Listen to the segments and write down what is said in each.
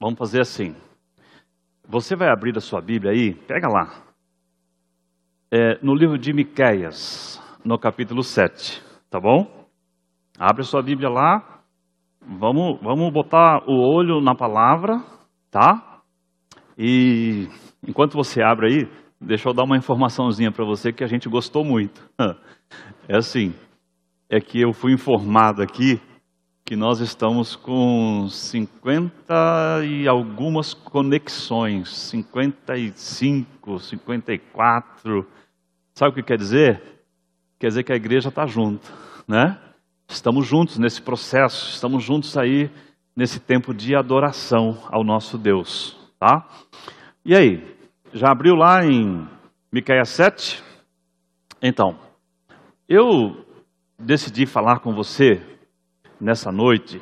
vamos fazer assim. Você vai abrir a sua Bíblia aí, pega lá. É, no livro de Miqueias, no capítulo 7, tá bom? Abre a sua Bíblia lá. Vamos, vamos botar o olho na palavra, tá? E enquanto você abre aí, deixa eu dar uma informaçãozinha para você que a gente gostou muito. É assim, é que eu fui informado aqui que nós estamos com 50 e algumas conexões, 55, 54. Sabe o que quer dizer? Quer dizer que a igreja está junto, né? Estamos juntos nesse processo, estamos juntos aí nesse tempo de adoração ao nosso Deus, tá? E aí, já abriu lá em Miqueias 7? Então, eu decidi falar com você nessa noite,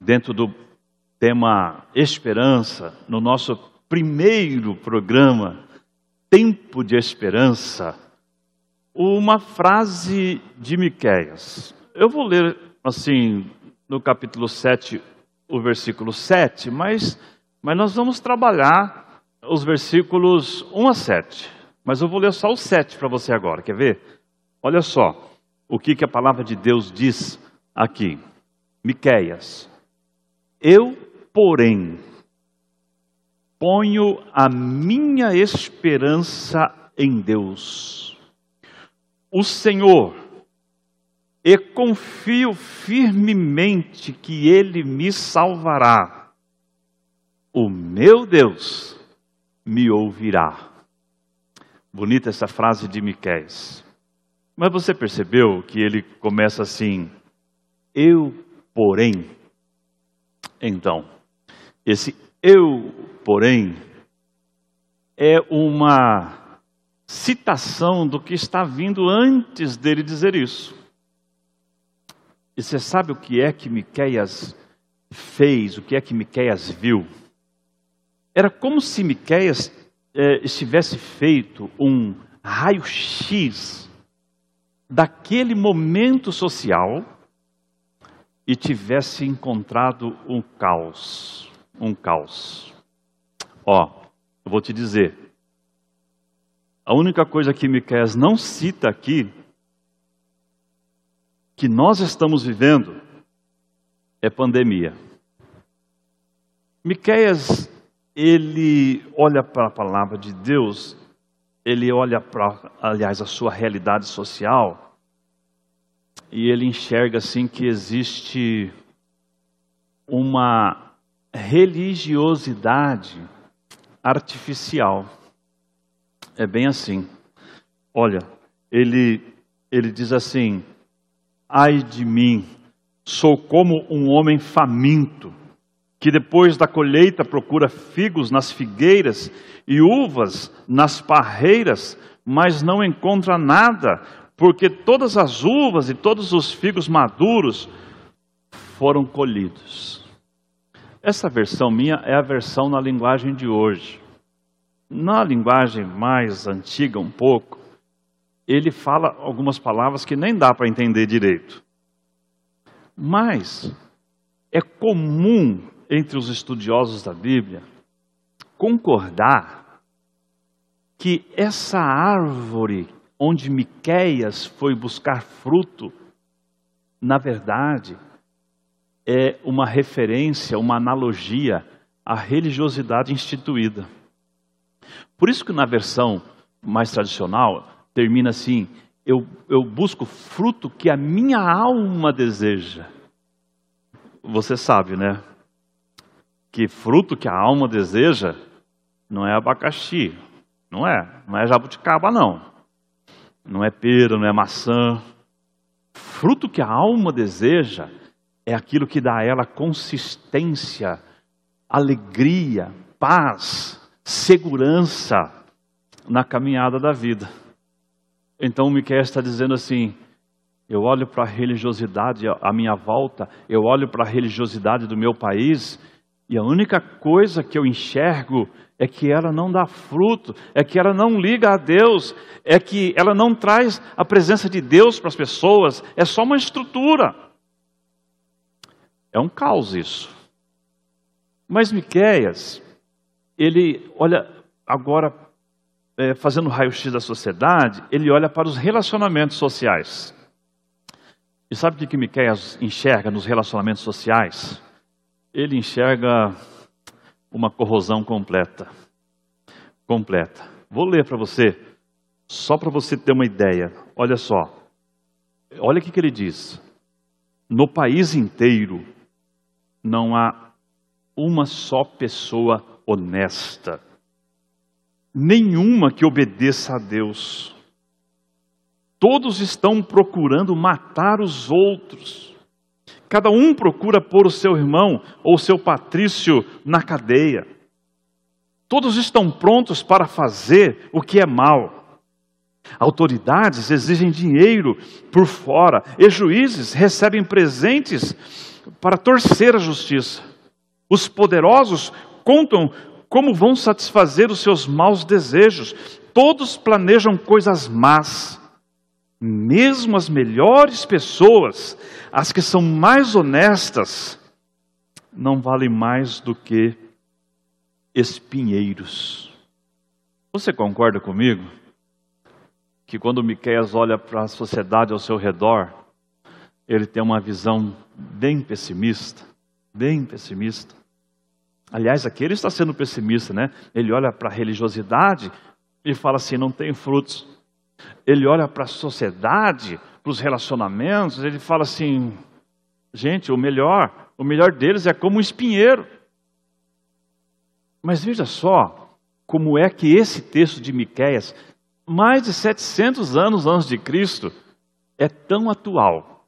dentro do tema Esperança, no nosso primeiro programa, Tempo de Esperança, uma frase de Miqueias. Eu vou ler assim no capítulo 7, o versículo 7, mas, mas nós vamos trabalhar os versículos 1 a 7. Mas eu vou ler só o 7 para você agora, quer ver? Olha só o que, que a palavra de Deus diz aqui. Miqueias. Eu, porém, ponho a minha esperança em Deus, o Senhor, e confio firmemente que Ele me salvará. O meu Deus me ouvirá. Bonita essa frase de Miqueias. Mas você percebeu que ele começa assim: Eu, porém. Então, esse eu, porém, é uma citação do que está vindo antes dele dizer isso. E você sabe o que é que Miqueias fez, o que é que Miqueias viu? Era como se Miqueias eh, estivesse feito um raio-x daquele momento social e tivesse encontrado um caos, um caos. Ó, eu vou te dizer, a única coisa que Miqueias não cita aqui que nós estamos vivendo é pandemia. Miqueias, ele olha para a palavra de Deus ele olha para, aliás, a sua realidade social e ele enxerga assim que existe uma religiosidade artificial. É bem assim. Olha, ele ele diz assim: Ai de mim, sou como um homem faminto que depois da colheita procura figos nas figueiras e uvas nas parreiras, mas não encontra nada, porque todas as uvas e todos os figos maduros foram colhidos. Essa versão minha é a versão na linguagem de hoje. Na linguagem mais antiga, um pouco, ele fala algumas palavras que nem dá para entender direito. Mas é comum entre os estudiosos da Bíblia concordar que essa árvore onde Miqueias foi buscar fruto, na verdade, é uma referência, uma analogia à religiosidade instituída. Por isso que na versão mais tradicional termina assim: eu, eu busco fruto que a minha alma deseja. Você sabe, né? que fruto que a alma deseja não é abacaxi, não é, não é jabuticaba não, não é pera, não é maçã. Fruto que a alma deseja é aquilo que dá a ela consistência, alegria, paz, segurança na caminhada da vida. Então Miquel está dizendo assim: eu olho para a religiosidade à minha volta, eu olho para a religiosidade do meu país e a única coisa que eu enxergo é que ela não dá fruto, é que ela não liga a Deus, é que ela não traz a presença de Deus para as pessoas, é só uma estrutura. É um caos isso. Mas Miqueias, ele olha agora, é, fazendo raio-x da sociedade, ele olha para os relacionamentos sociais. E sabe o que, que Miqueias enxerga nos relacionamentos sociais? Ele enxerga uma corrosão completa. Completa. Vou ler para você, só para você ter uma ideia. Olha só. Olha o que, ele diz. No país inteiro não há uma só pessoa honesta, nenhuma que obedeça a Deus. Todos estão procurando matar os outros. Cada um procura pôr o seu irmão ou seu patrício na cadeia. Todos estão prontos para fazer o que é mal. Autoridades exigem dinheiro por fora e juízes recebem presentes para torcer a justiça. Os poderosos contam como vão satisfazer os seus maus desejos. Todos planejam coisas más. Mesmo as melhores pessoas, as que são mais honestas, não valem mais do que espinheiros. Você concorda comigo? que quando Miqueias olha para a sociedade ao seu redor, ele tem uma visão bem pessimista, bem pessimista. Aliás, aqui ele está sendo pessimista, né? Ele olha para a religiosidade e fala assim: não tem frutos. Ele olha para a sociedade, para os relacionamentos, ele fala assim: gente, o melhor, o melhor deles é como um espinheiro. Mas veja só como é que esse texto de Miqueias mais de 700 anos antes de Cristo, é tão atual.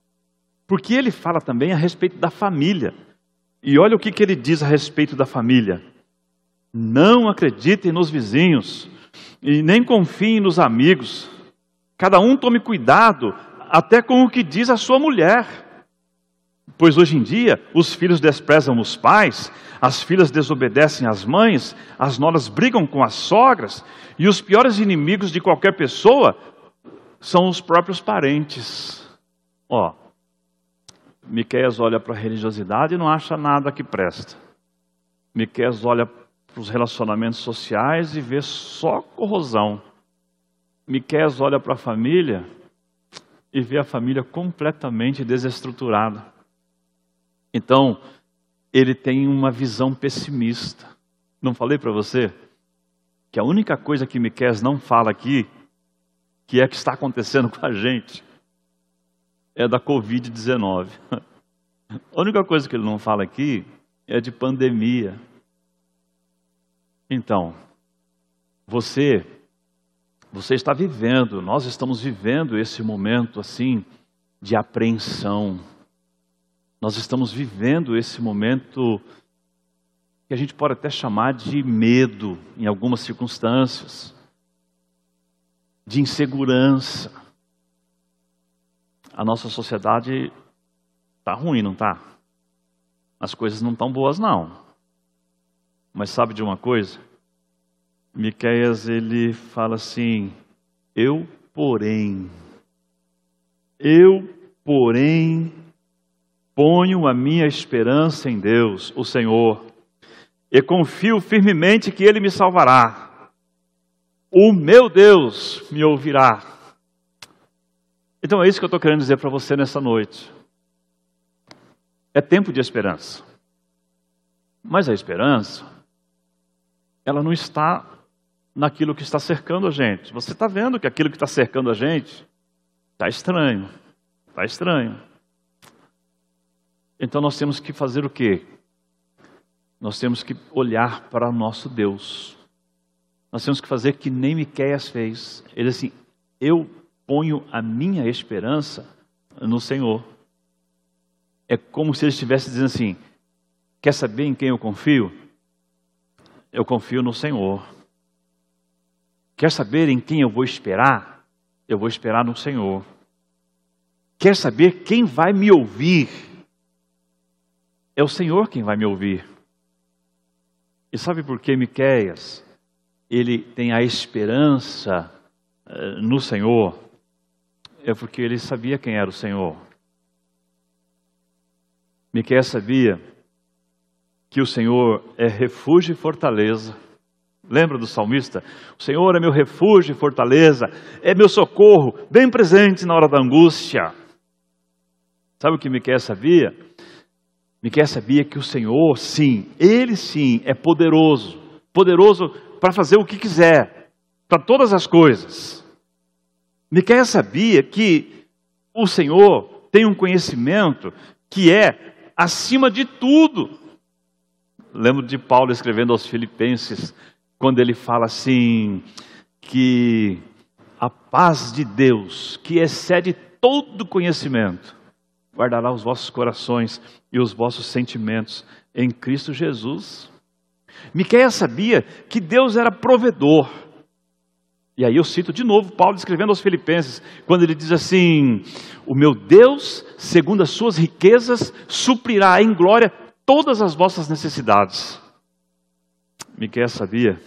Porque ele fala também a respeito da família. E olha o que, que ele diz a respeito da família. Não acreditem nos vizinhos e nem confiem nos amigos. Cada um tome cuidado até com o que diz a sua mulher. Pois hoje em dia os filhos desprezam os pais, as filhas desobedecem às mães, as noras brigam com as sogras, e os piores inimigos de qualquer pessoa são os próprios parentes. Ó, Miqueias olha para a religiosidade e não acha nada que presta. Miqueias olha para os relacionamentos sociais e vê só corrosão. Miqueias olha para a família e vê a família completamente desestruturada. Então, ele tem uma visão pessimista. Não falei para você que a única coisa que Miquel não fala aqui, que é que está acontecendo com a gente, é da Covid-19. A única coisa que ele não fala aqui é de pandemia. Então, você, você está vivendo, nós estamos vivendo esse momento assim de apreensão nós estamos vivendo esse momento que a gente pode até chamar de medo em algumas circunstâncias, de insegurança. A nossa sociedade está ruim, não está? As coisas não estão boas, não. Mas sabe de uma coisa? Miqueias ele fala assim: Eu, porém, eu, porém, Ponho a minha esperança em Deus, o Senhor, e confio firmemente que Ele me salvará. O meu Deus me ouvirá. Então é isso que eu estou querendo dizer para você nessa noite. É tempo de esperança. Mas a esperança, ela não está naquilo que está cercando a gente. Você está vendo que aquilo que está cercando a gente está estranho. Está estranho. Então nós temos que fazer o quê? Nós temos que olhar para o nosso Deus. Nós temos que fazer que nem Miqueias fez. Ele assim, eu ponho a minha esperança no Senhor. É como se ele estivesse dizendo assim: quer saber em quem eu confio? Eu confio no Senhor. Quer saber em quem eu vou esperar? Eu vou esperar no Senhor. Quer saber quem vai me ouvir? É o Senhor quem vai me ouvir. E sabe por que Miqueias? Ele tem a esperança uh, no Senhor. É porque ele sabia quem era o Senhor. Miqueias sabia que o Senhor é refúgio e fortaleza. Lembra do salmista? O Senhor é meu refúgio e fortaleza, é meu socorro, bem presente na hora da angústia. Sabe o que Miquel sabia? Miquel sabia que o Senhor, sim, Ele sim, é poderoso, poderoso para fazer o que quiser, para todas as coisas. Miquel sabia que o Senhor tem um conhecimento que é acima de tudo. Lembro de Paulo escrevendo aos Filipenses, quando ele fala assim: que a paz de Deus, que excede todo conhecimento, guardará os vossos corações e os vossos sentimentos em Cristo Jesus. Miqueias sabia que Deus era provedor. E aí eu cito de novo Paulo escrevendo aos Filipenses, quando ele diz assim: O meu Deus, segundo as suas riquezas, suprirá em glória todas as vossas necessidades. Miqueias sabia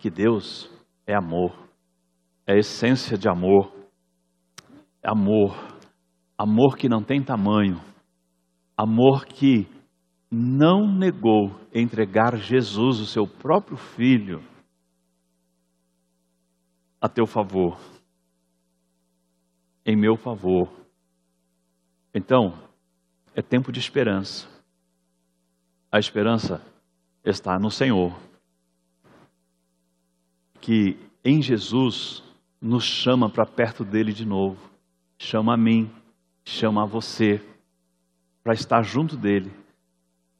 que Deus é amor, é a essência de amor, amor, amor que não tem tamanho, amor que não negou entregar Jesus, o seu próprio filho, a teu favor, em meu favor. Então, é tempo de esperança. A esperança está no Senhor, que em Jesus nos chama para perto dele de novo, chama a mim, chama a você, para estar junto dele.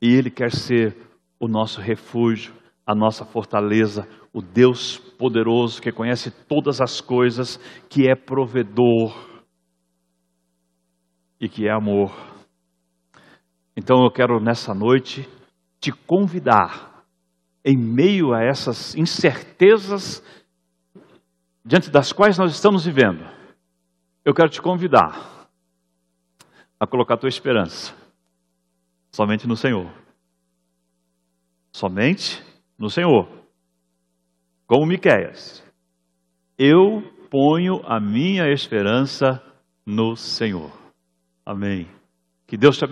E ele quer ser o nosso refúgio, a nossa fortaleza, o Deus poderoso que conhece todas as coisas, que é provedor e que é amor. Então eu quero nessa noite te convidar, em meio a essas incertezas diante das quais nós estamos vivendo, eu quero te convidar a colocar tua esperança somente no Senhor. Somente no Senhor. Como Miqueias. Eu ponho a minha esperança no Senhor. Amém. Que Deus te.